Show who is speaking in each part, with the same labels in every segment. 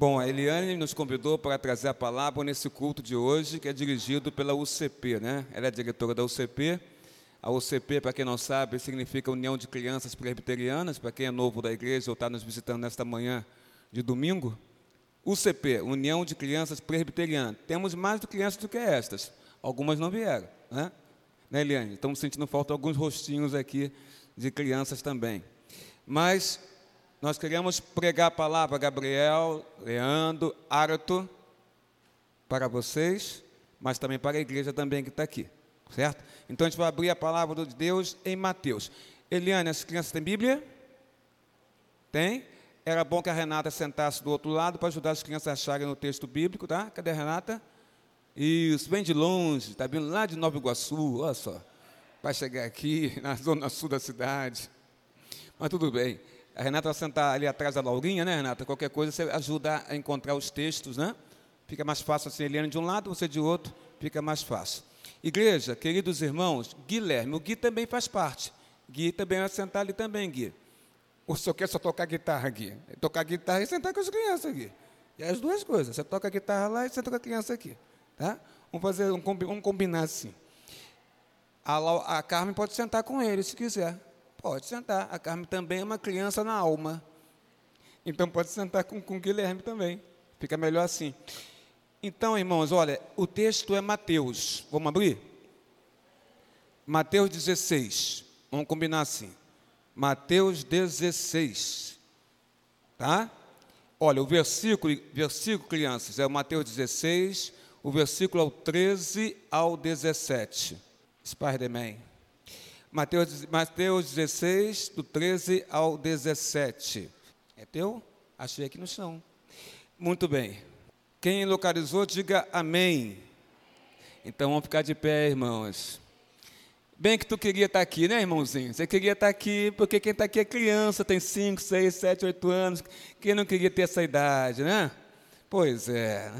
Speaker 1: Bom, a Eliane nos convidou para trazer a palavra nesse culto de hoje, que é dirigido pela UCP, né? Ela é diretora da UCP. A UCP, para quem não sabe, significa União de Crianças Presbiterianas, para quem é novo da igreja ou está nos visitando nesta manhã de domingo. UCP, União de Crianças Presbiterianas. Temos mais crianças do que estas. Algumas não vieram, né? Né, Eliane? Estamos sentindo falta de alguns rostinhos aqui de crianças também. Mas nós queremos pregar a palavra, Gabriel, Leandro, Arato, para vocês, mas também para a igreja também que está aqui, certo? Então a gente vai abrir a palavra de Deus em Mateus. Eliane, as crianças têm Bíblia? Tem? Era bom que a Renata sentasse do outro lado para ajudar as crianças a acharem no texto bíblico, tá? Cadê a Renata? Isso, vem de longe, está vindo lá de Nova Iguaçu, olha só, para chegar aqui na zona sul da cidade. Mas tudo bem. A Renata vai sentar ali atrás da Laurinha, né, Renata? Qualquer coisa você ajuda a encontrar os textos, né? Fica mais fácil assim, Eliane de um lado, você de outro, fica mais fácil. Igreja, queridos irmãos, Guilherme, o Gui também faz parte. Gui também vai sentar ali também, Gui. O senhor quer só tocar guitarra, Gui? Tocar guitarra e sentar com as crianças, Gui. E as duas coisas. Você toca guitarra lá e senta com a criança aqui. Tá? Vamos fazer, um, vamos combinar assim. A, a Carmen pode sentar com ele, se quiser. Pode sentar. A Carmen também é uma criança na alma. Então pode sentar com, com o Guilherme também. Fica melhor assim. Então, irmãos, olha, o texto é Mateus. Vamos abrir? Mateus 16. Vamos combinar assim. Mateus 16. Tá? Olha, o versículo, versículo, crianças, é o Mateus 16, o versículo é o 13 ao 17. Spider-Man. Mateus, Mateus 16, do 13 ao 17. É teu? Achei aqui no chão. Muito bem. Quem localizou, diga amém. Então vamos ficar de pé, irmãos. Bem que tu queria estar aqui, né, irmãozinho? Você queria estar aqui, porque quem está aqui é criança, tem 5, 6, 7, 8 anos. Quem não queria ter essa idade, né? Pois é.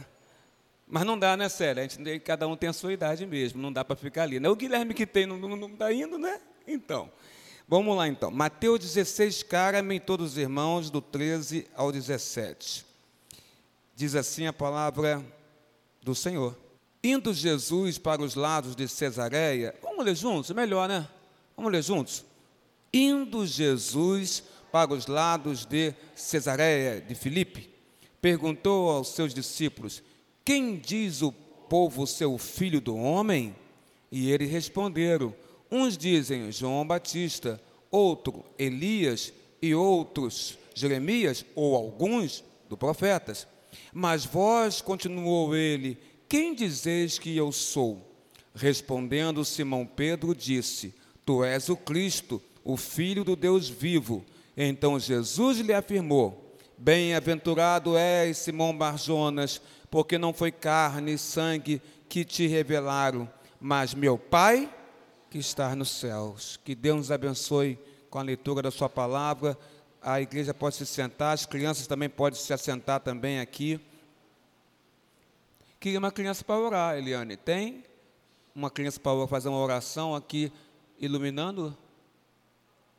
Speaker 1: Mas não dá, né, Célia? A gente, cada um tem a sua idade mesmo, não dá para ficar ali. Né? O Guilherme que tem não está indo, né? Então, vamos lá então. Mateus 16, cara-me todos os irmãos, do 13 ao 17. Diz assim a palavra do Senhor. Indo Jesus para os lados de Cesareia, vamos ler juntos, melhor, né? Vamos ler juntos. Indo Jesus para os lados de Cesareia de Filipe, perguntou aos seus discípulos: quem diz o povo ser o filho do homem? E eles responderam: Uns dizem João Batista, outro Elias e outros Jeremias ou alguns do profetas. Mas vós, continuou ele, quem dizeis que eu sou? Respondendo Simão Pedro, disse: Tu és o Cristo, o Filho do Deus vivo. Então Jesus lhe afirmou: Bem-aventurado és, Simão Barjonas, porque não foi carne e sangue que te revelaram, mas meu Pai que está nos céus. Que Deus nos abençoe com a leitura da sua palavra. A igreja pode se sentar, as crianças também podem se assentar também aqui. Queria uma criança para orar, Eliane. Tem uma criança para fazer uma oração aqui iluminando?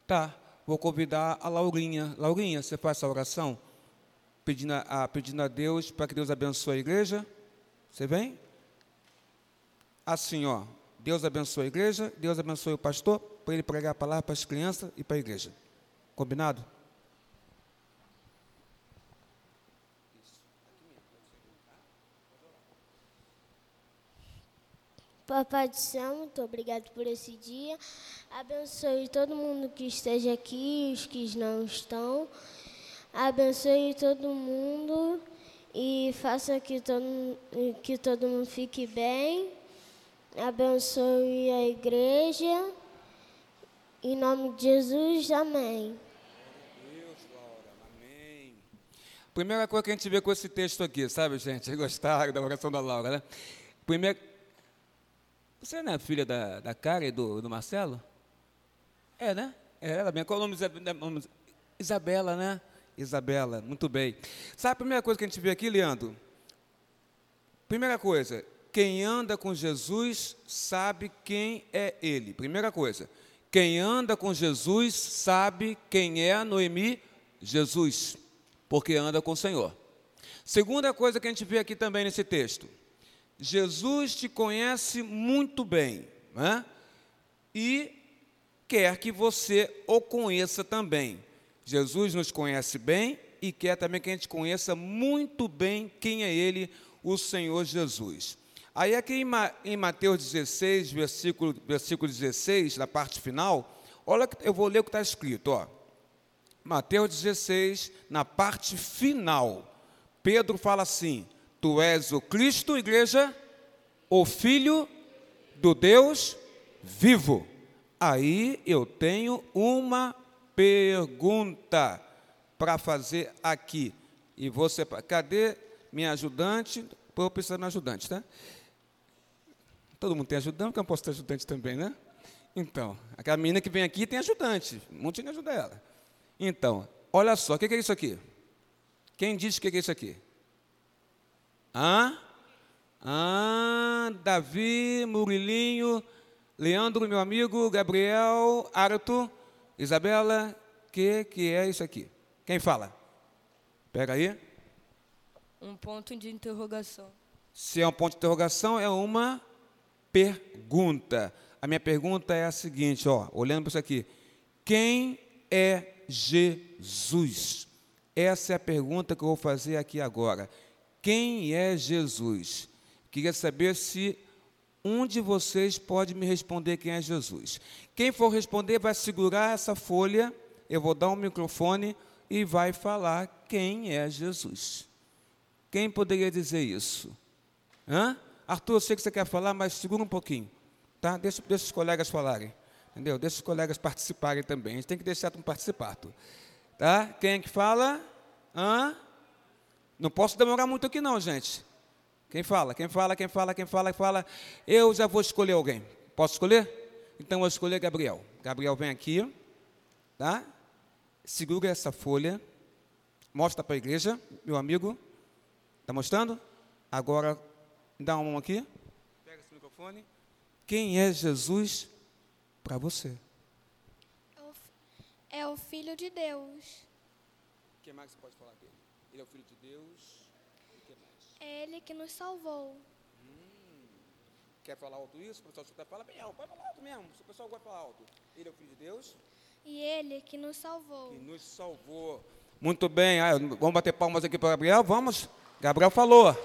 Speaker 1: Tá. Vou convidar a Laurinha. Laurinha, você faz essa oração? pedindo a, pedindo a Deus para que Deus abençoe a igreja. Você vem? Assim, ó. Deus abençoe a igreja, Deus abençoe o pastor, para ele pregar a palavra para as crianças e para a igreja. Combinado?
Speaker 2: Papai do céu, muito obrigado por esse dia. Abençoe todo mundo que esteja aqui, os que não estão abençoe todo mundo e faça que todo, que todo mundo fique bem. Abençoe a igreja. Em nome de Jesus, amém.
Speaker 1: Deus, Laura, amém. Primeira coisa que a gente vê com esse texto aqui, sabe, gente? Gostaram da oração da Laura, né? Primeiro, você não é filha da, da Cara e do, do Marcelo? É, né? É ela mesmo. Qual o nome? Isabela, né? Isabela, muito bem. Sabe a primeira coisa que a gente vê aqui, Leandro? Primeira coisa, quem anda com Jesus sabe quem é Ele. Primeira coisa, quem anda com Jesus sabe quem é Noemi? Jesus, porque anda com o Senhor. Segunda coisa que a gente vê aqui também nesse texto: Jesus te conhece muito bem né? e quer que você o conheça também. Jesus nos conhece bem e quer também que a gente conheça muito bem quem é Ele, o Senhor Jesus. Aí aqui em Mateus 16, versículo, versículo 16, na parte final, olha, eu vou ler o que está escrito, ó. Mateus 16, na parte final, Pedro fala assim: Tu és o Cristo, igreja, o Filho do Deus vivo. Aí eu tenho uma pergunta para fazer aqui. E você, cadê minha ajudante? Pô, eu preciso ajudante, tá? Todo mundo tem ajudante, porque eu posso ter ajudante também, né? Então, aquela menina que vem aqui tem ajudante, um monte de ajuda ela. Então, olha só, o que é isso aqui? Quem disse o que é isso aqui? Hã? Ah, Davi, Murilinho, Leandro, meu amigo, Gabriel, Arto, Isabela, que, que é isso aqui? Quem fala? Pega aí.
Speaker 3: Um ponto de interrogação.
Speaker 1: Se é um ponto de interrogação, é uma pergunta. A minha pergunta é a seguinte, ó, olhando para isso aqui. Quem é Jesus? Essa é a pergunta que eu vou fazer aqui agora. Quem é Jesus? Queria saber se um de vocês pode me responder quem é Jesus. Quem for responder vai segurar essa folha, eu vou dar um microfone e vai falar quem é Jesus. Quem poderia dizer isso? Hã? Arthur, eu sei que você quer falar, mas segura um pouquinho. Tá? Deixa, deixa os colegas falarem. Entendeu? Deixa os colegas participarem também. A gente tem que deixar um participar. Tá? Quem é que fala? Hã? Não posso demorar muito aqui não, gente. Quem fala? Quem fala? Quem fala? Quem fala? Quem fala? Eu já vou escolher alguém. Posso escolher? Então eu vou escolher Gabriel. Gabriel vem aqui, tá? Segura essa folha. Mostra para a igreja, meu amigo. Está mostrando? Agora, dá uma mão aqui. Pega esse microfone. Quem é Jesus para você?
Speaker 4: É o, é o Filho de Deus.
Speaker 1: O que mais você pode falar dele? Ele é o Filho de Deus. O que mais?
Speaker 4: É Ele que nos salvou.
Speaker 1: Hum. Quer falar alto isso? O pessoal escuta, fala bem alto. Pode falar alto mesmo. Se o pessoal gosta de falar alto. Ele é o Filho de Deus.
Speaker 4: E Ele que nos salvou.
Speaker 1: Que nos salvou. Muito bem. Ah, vamos bater palmas aqui para Gabriel? Vamos. Gabriel falou.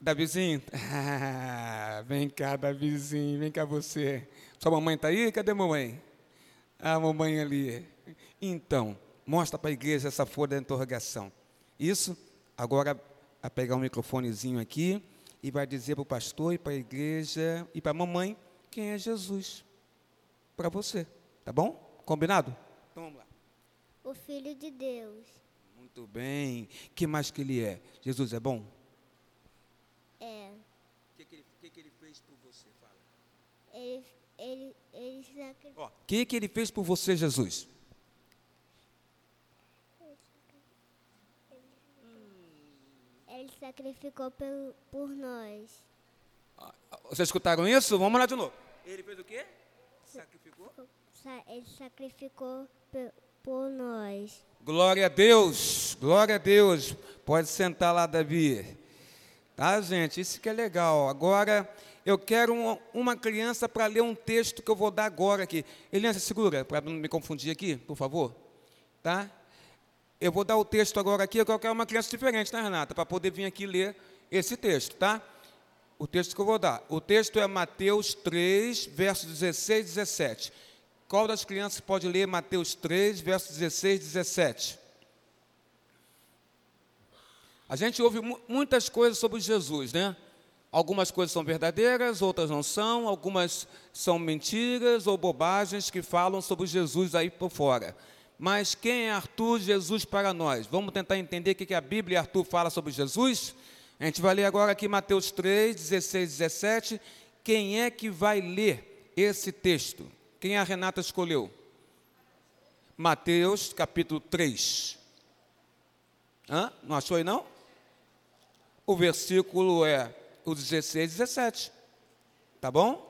Speaker 1: Davizinho, ah, vem cá, Davizinho, vem cá você. Sua mamãe está aí? Cadê a mamãe? A mamãe ali. Então, mostra para a igreja essa folha de interrogação. Isso, agora, a pegar um microfonezinho aqui e vai dizer para o pastor e para a igreja e para a mamãe quem é Jesus para você. Tá bom? Combinado? Então vamos lá.
Speaker 2: O Filho de Deus.
Speaker 1: Muito bem. que mais que ele é? Jesus é bom?
Speaker 2: É.
Speaker 1: O que, que, ele, que, que ele fez por você? Fala.
Speaker 2: Ele, ele, ele sacrificou.
Speaker 1: O que, que ele fez por você, Jesus?
Speaker 2: Ele sacrificou por, por nós.
Speaker 1: Vocês escutaram isso? Vamos lá de novo. Ele fez o quê? Sacrificou?
Speaker 2: Ele sacrificou por, nós.
Speaker 1: Glória a Deus, glória a Deus. Pode sentar lá, Davi. Tá, gente? Isso que é legal. Agora, eu quero uma, uma criança para ler um texto que eu vou dar agora aqui. Eliana, segura, para não me confundir aqui, por favor. Tá? Eu vou dar o texto agora aqui, eu quero uma criança diferente, tá, Renata? Para poder vir aqui ler esse texto, tá? O texto que eu vou dar. O texto é Mateus 3, versos 16 e 17. Qual das crianças pode ler Mateus 3, versos 16 e 17? A gente ouve muitas coisas sobre Jesus, né? Algumas coisas são verdadeiras, outras não são, algumas são mentiras ou bobagens que falam sobre Jesus aí por fora. Mas quem é Arthur Jesus para nós? Vamos tentar entender o que a Bíblia e Arthur fala sobre Jesus? A gente vai ler agora aqui Mateus 3, 16 e 17. Quem é que vai ler esse texto? Quem a Renata escolheu? Mateus capítulo 3. Hã? Não achou aí não? O versículo é o 16 e 17. Tá bom?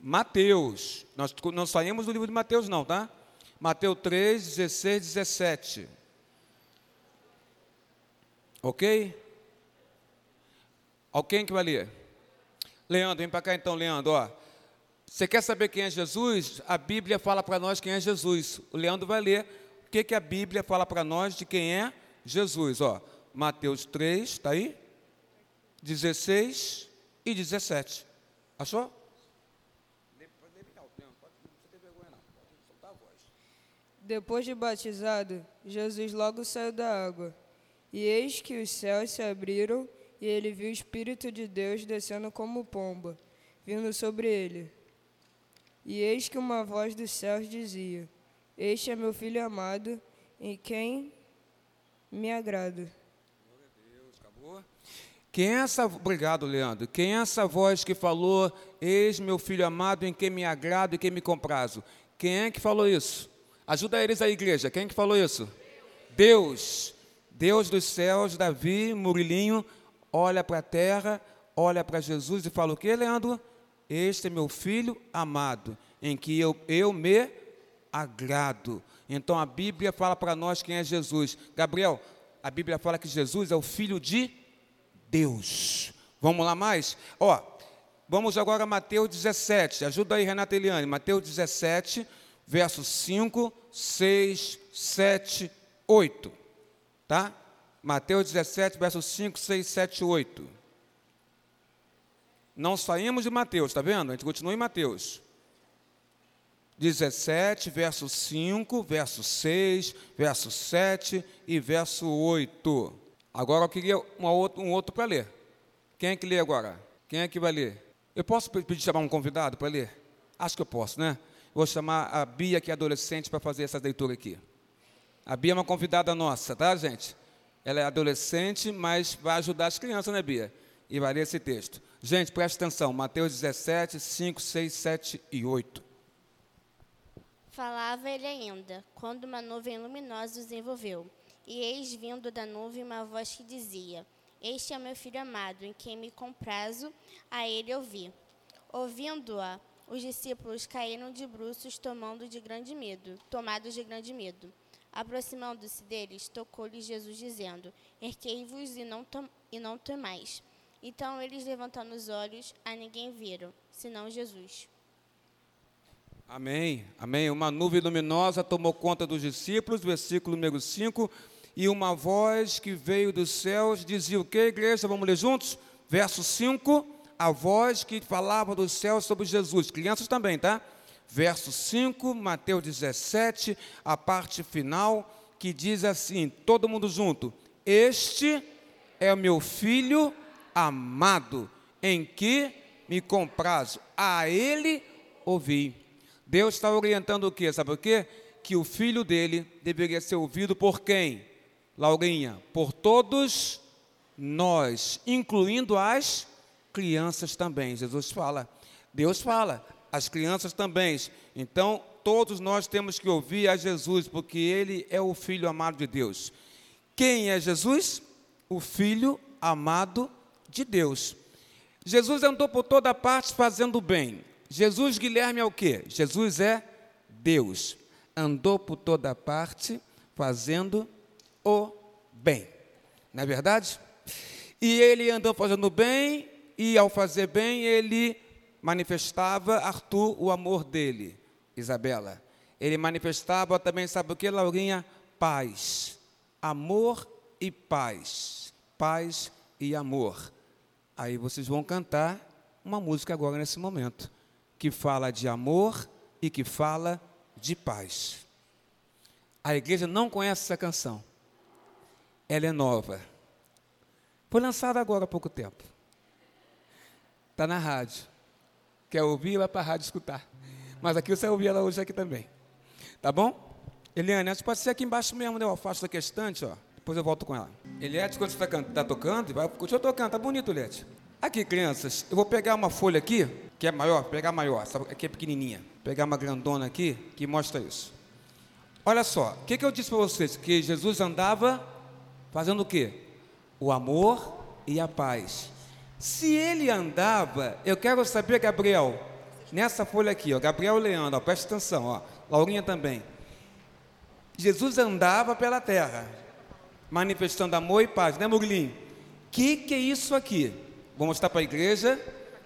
Speaker 1: Mateus. Nós não saímos do livro de Mateus, não, tá? Mateus 3, 16, 17. Ok? Alguém que vai ler? Leandro, vem para cá então, Leandro. Ó. Você quer saber quem é Jesus? A Bíblia fala para nós quem é Jesus. O Leandro vai ler o que, que a Bíblia fala para nós de quem é Jesus. Ó. Mateus 3, está aí? 16 e 17. Achou?
Speaker 3: Depois de batizado, Jesus logo saiu da água. E eis que os céus se abriram, e ele viu o Espírito de Deus descendo como pomba, vindo sobre ele. E eis que uma voz dos céus dizia: Este é meu filho amado, em quem me agrado.
Speaker 1: Quem é essa? Obrigado, Leandro. Quem é essa voz que falou: Eis meu filho amado, em quem me agrado e quem me comprazo? Quem é que falou isso? Ajuda eles a igreja. Quem é que falou isso? Deus. Deus dos céus, Davi, Murilinho, olha para a terra, olha para Jesus e fala o que, Leandro? Este é meu filho amado, em que eu, eu me agrado. Então a Bíblia fala para nós quem é Jesus. Gabriel, a Bíblia fala que Jesus é o filho de Deus. Vamos lá mais? Ó, vamos agora a Mateus 17. Ajuda aí, Renata Eliane. Mateus 17, versos 5, 6, 7, 8. Tá? Mateus 17, versos 5, 6, 7, 8. Não saímos de Mateus, está vendo? A gente continua em Mateus. 17, verso 5, verso 6, verso 7 e verso 8. Agora eu queria outro, um outro para ler. Quem é que lê agora? Quem é que vai ler? Eu posso pedir chamar um convidado para ler? Acho que eu posso, né? Vou chamar a Bia, que é adolescente, para fazer essa leitura aqui. A Bia é uma convidada nossa, tá, gente? Ela é adolescente, mas vai ajudar as crianças, né, Bia? E vai ler esse texto. Gente, preste atenção. Mateus 17, 5, 6, 7 e 8.
Speaker 5: Falava ele ainda, quando uma nuvem luminosa os envolveu. E eis vindo da nuvem uma voz que dizia: Este é meu filho amado, em quem me comprazo, a ele ouvi. Ouvindo-a, os discípulos caíram de bruços, tomando de grande medo, tomados de grande medo. Aproximando-se deles, tocou-lhes Jesus, dizendo: Erguei-vos e não, e não temais. Então eles, levantando os olhos, a ninguém viram, senão Jesus.
Speaker 1: Amém, amém. Uma nuvem luminosa tomou conta dos discípulos, versículo número 5. E uma voz que veio dos céus dizia o que, igreja? Vamos ler juntos? Verso 5. A voz que falava dos céus sobre Jesus. Crianças também, tá? verso 5, Mateus 17, a parte final, que diz assim: todo mundo junto, este é o meu filho amado, em que me comprazo, a ele ouvi. Deus está orientando o quê? Sabe o quê? Que o filho dele deveria ser ouvido por quem? Laurinha, por todos nós, incluindo as crianças também. Jesus fala, Deus fala, as crianças também. Então, todos nós temos que ouvir a Jesus, porque Ele é o Filho amado de Deus. Quem é Jesus? O Filho amado de Deus. Jesus andou por toda parte fazendo bem. Jesus, Guilherme, é o quê? Jesus é Deus. Andou por toda parte fazendo o bem. Não é verdade? E ele andou fazendo bem, e ao fazer bem, ele manifestava Arthur o amor dele, Isabela. Ele manifestava também, sabe o que, Laurinha? Paz. Amor e paz. Paz e amor. Aí vocês vão cantar uma música agora nesse momento, que fala de amor e que fala de paz. A igreja não conhece essa canção. Ela é nova. Foi lançada agora há pouco tempo. Está na rádio. Quer ouvir, vai para a rádio escutar. Mas aqui você vai ouvir ela hoje aqui também. Tá bom? Eliane, acho pode ser aqui embaixo mesmo, né? Eu aqui a estante, ó. Depois eu volto com ela. Eliette, quando você está tá tocando, vai, continua tocando, tá bonito, Eliette. Aqui, crianças, eu vou pegar uma folha aqui, que é maior, pegar maior, sabe? Aqui é pequenininha. Pegar uma grandona aqui, que mostra isso. Olha só, o que, que eu disse para vocês? Que Jesus andava fazendo o quê? O amor e a paz. Se ele andava, eu quero saber, Gabriel, nessa folha aqui, ó, Gabriel Leandro, ó, presta atenção, ó, Laurinha também. Jesus andava pela terra, manifestando amor e paz, né, Murlinho? O que, que é isso aqui? Vou mostrar para a igreja.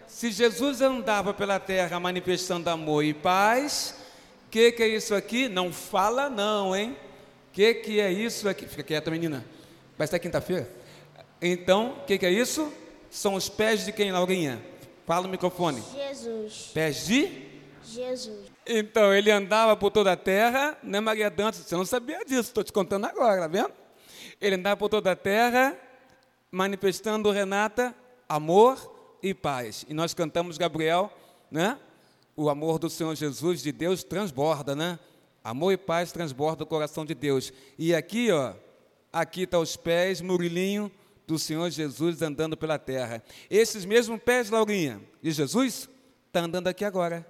Speaker 1: Se Jesus andava pela terra manifestando amor e paz, o que, que é isso aqui? Não fala, não, hein? O que, que é isso aqui? Fica quieta, menina. Vai ser quinta-feira? Então, o que, que é isso? São os pés de quem, Laurinha? Fala o microfone.
Speaker 2: Jesus.
Speaker 1: Pés de?
Speaker 2: Jesus.
Speaker 1: Então, ele andava por toda a terra, né, Maria Dantas? Você não sabia disso, estou te contando agora, tá vendo? Ele andava por toda a terra, manifestando, Renata, amor e paz. E nós cantamos, Gabriel, né? O amor do Senhor Jesus, de Deus, transborda, né? Amor e paz transborda o coração de Deus. E aqui, ó, aqui estão tá os pés, Murilinho, do Senhor Jesus andando pela terra. Esses mesmos pés, Laurinha, de Jesus, está andando aqui agora.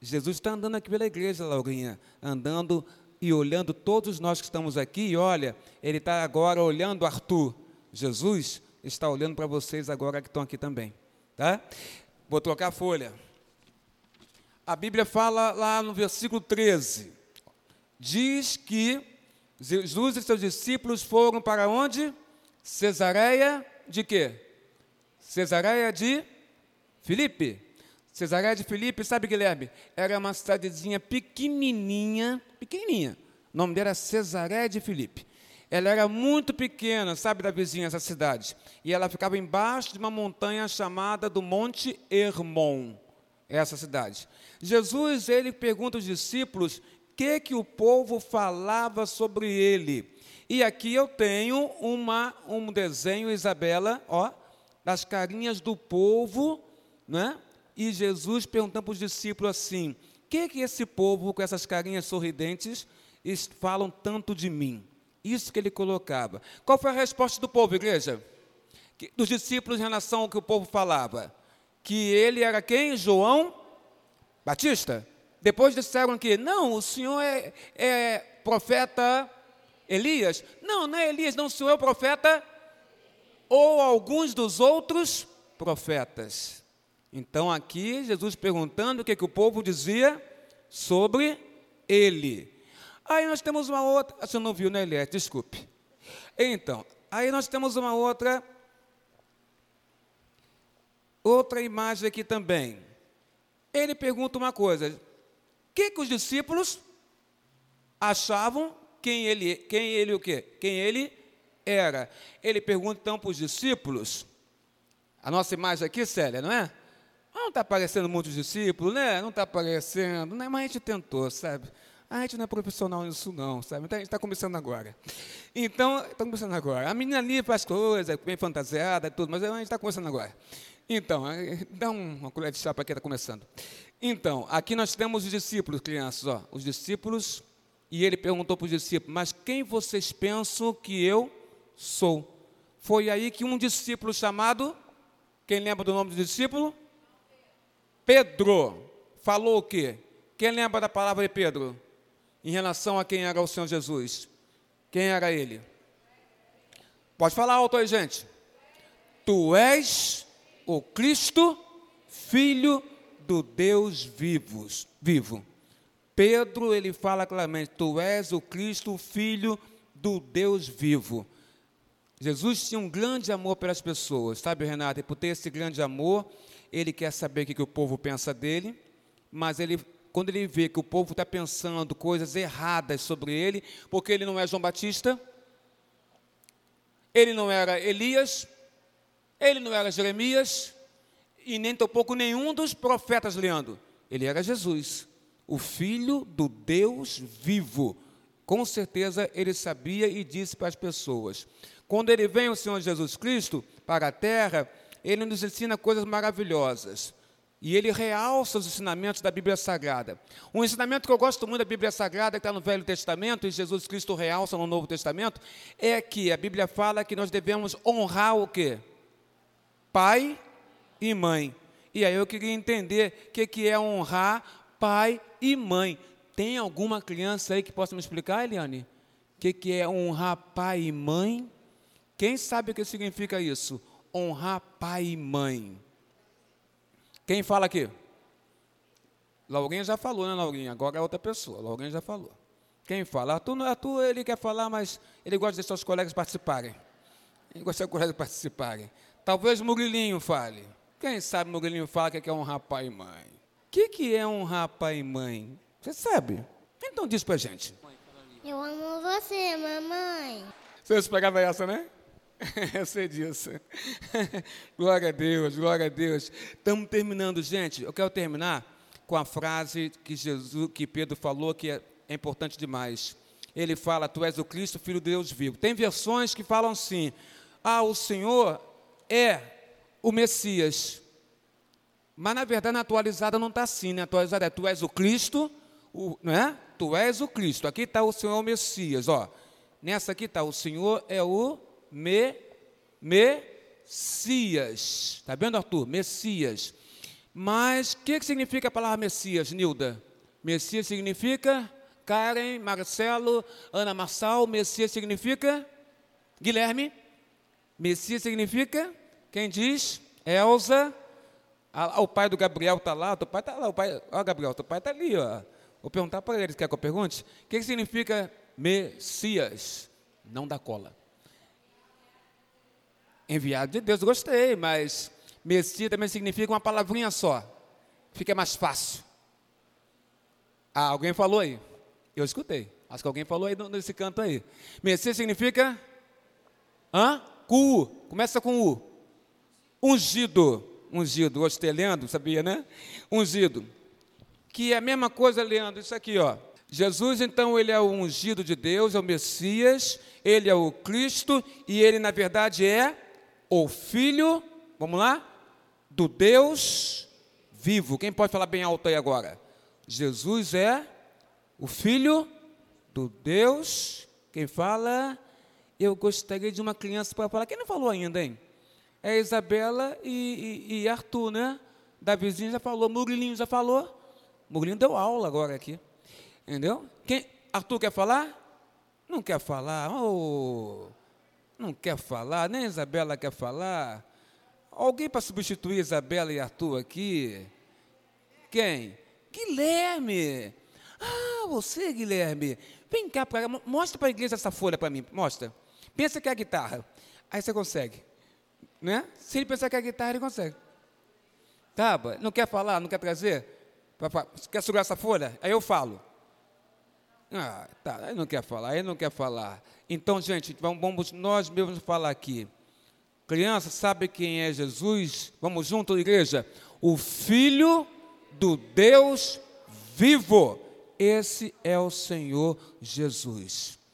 Speaker 1: Jesus está andando aqui pela igreja, Laurinha, andando e olhando todos nós que estamos aqui, e olha, Ele está agora olhando Arthur. Jesus está olhando para vocês agora que estão aqui também. Tá? Vou trocar a folha. A Bíblia fala lá no versículo 13, diz que Jesus e seus discípulos foram para onde? Cesareia de quê? Cesareia de Filipe. Cesareia de Filipe, sabe, Guilherme? Era uma cidadezinha pequenininha, pequenininha. O nome dela era Cesareia de Filipe. Ela era muito pequena, sabe, da vizinha essa cidade. E ela ficava embaixo de uma montanha chamada do Monte Hermon, essa cidade. Jesus, ele pergunta aos discípulos que, que o povo falava sobre ele. E aqui eu tenho uma, um desenho, Isabela, ó, das carinhas do povo, né? E Jesus perguntando para os discípulos assim: que, que esse povo com essas carinhas sorridentes falam tanto de mim? Isso que ele colocava. Qual foi a resposta do povo, igreja? Que, dos discípulos em relação ao que o povo falava? Que ele era quem? João Batista? Depois disseram que, não, o senhor é, é profeta Elias? Não, não é Elias, não, o senhor é o profeta ou alguns dos outros profetas. Então aqui Jesus perguntando o que, que o povo dizia sobre ele. Aí nós temos uma outra. Ah, você não viu, né, Eliette? Desculpe. Então, aí nós temos uma outra. Outra imagem aqui também. Ele pergunta uma coisa: o que, que os discípulos achavam quem ele, quem ele o quê? Quem ele era? Ele pergunta então para os discípulos. A nossa imagem aqui, Célia, não é? Não está aparecendo muitos discípulos, né? Não está aparecendo, né? mas a gente tentou, sabe? A gente não é profissional nisso, não, sabe? Então a gente está começando agora. Então, está começando agora. A menina ali faz coisas, bem fantasiada, tudo, mas a gente está começando agora. Então, dá uma colher de chá para quem está começando. Então, aqui nós temos os discípulos, crianças, ó, os discípulos, e ele perguntou para os discípulos: Mas quem vocês pensam que eu sou? Foi aí que um discípulo chamado, quem lembra do nome do discípulo? Pedro falou o quê? Quem lembra da palavra de Pedro? Em relação a quem era o Senhor Jesus? Quem era ele? Pode falar alto aí, gente. Tu és o Cristo, filho do Deus vivos, vivo. Pedro, ele fala claramente: Tu és o Cristo, filho do Deus vivo. Jesus tinha um grande amor pelas pessoas, sabe, Renato? E por ter esse grande amor, ele quer saber o que, que o povo pensa dele, mas ele, quando ele vê que o povo está pensando coisas erradas sobre ele, porque ele não é João Batista, ele não era Elias, ele não era Jeremias, e nem tampouco nenhum dos profetas, Leandro. Ele era Jesus, o Filho do Deus vivo. Com certeza ele sabia e disse para as pessoas. Quando ele vem, o Senhor Jesus Cristo, para a terra, ele nos ensina coisas maravilhosas. E ele realça os ensinamentos da Bíblia Sagrada. Um ensinamento que eu gosto muito da Bíblia Sagrada, que está no Velho Testamento, e Jesus Cristo realça no Novo Testamento, é que a Bíblia fala que nós devemos honrar o quê? Pai e mãe. E aí eu queria entender o que, que é honrar pai e mãe. Tem alguma criança aí que possa me explicar, Eliane? O que, que é honrar pai e mãe? Quem sabe o que significa isso? Honrar pai e mãe. Quem fala aqui? Laurinha já falou, né, Laurinha? Agora é outra pessoa. Laurinha já falou. Quem fala? Arthur, não, Arthur, ele quer falar, mas ele gosta de deixar os colegas participarem. Ele gosta de colegas participarem. Talvez Murilinho fale. Quem sabe Murilinho fala que é honrar pai e mãe? O que, que é honrar pai e mãe? Você sabe? Então diz pra gente.
Speaker 2: Eu amo você, mamãe.
Speaker 1: Você esperava essa, né? Eu sei disso. glória a Deus, glória a Deus. Estamos terminando, gente. Eu quero terminar com a frase que Jesus, que Pedro falou, que é, é importante demais. Ele fala: Tu és o Cristo, Filho de Deus vivo. Tem versões que falam assim: Ah, o Senhor é o Messias. Mas na verdade, na atualizada não está assim, né? Atualizada é: Tu és o Cristo, o, não é? Tu és o Cristo. Aqui está o Senhor o Messias, ó. Nessa aqui está o Senhor é o me, Messias. Está vendo, Arthur? Messias. Mas o que, que significa a palavra Messias, Nilda? Messias significa Karen, Marcelo, Ana Marçal. Messias significa Guilherme. Messias significa quem diz? Elza. Ah, o pai do Gabriel está lá, o pai está lá, o pai, ó, Gabriel, o pai está ali, ó. Vou perguntar para eles, quer que eu pergunte? O que, que significa Messias? Não dá cola. Enviado de Deus, gostei, mas Messias também significa uma palavrinha só. Fica mais fácil. Ah, alguém falou aí? Eu escutei. Acho que alguém falou aí nesse canto aí. Messias significa? Hã? Com U. Começa com U. Ungido. Ungido. Gostei, Leandro, sabia, né? Ungido. Que é a mesma coisa, Leandro, isso aqui, ó. Jesus, então, ele é o ungido de Deus, é o Messias, ele é o Cristo e ele, na verdade, é o Filho, vamos lá, do Deus vivo. Quem pode falar bem alto aí agora? Jesus é o Filho do Deus. Quem fala? Eu gostaria de uma criança para falar. Quem não falou ainda, hein? É Isabela e, e, e Arthur, né? Davizinho já falou, Murilinho já falou. Murilinho deu aula agora aqui. Entendeu? Quem, Arthur quer falar? Não quer falar. Oh, não quer falar, nem Isabela quer falar. Alguém para substituir Isabela e Arthur aqui? Quem? Guilherme. Ah, você, Guilherme. Vem cá, mostra para a igreja essa folha para mim. Mostra. Pensa que é a guitarra. Aí você consegue. Né? Se ele pensar que é a guitarra, ele consegue. Tá, não quer falar, não quer trazer? Quer segurar essa folha? Aí eu falo. Ah, tá, aí não quer falar, aí não quer falar. Então, gente, vamos nós mesmos falar aqui. Criança, sabe quem é Jesus? Vamos junto, igreja. O Filho do Deus vivo. Esse é o Senhor Jesus.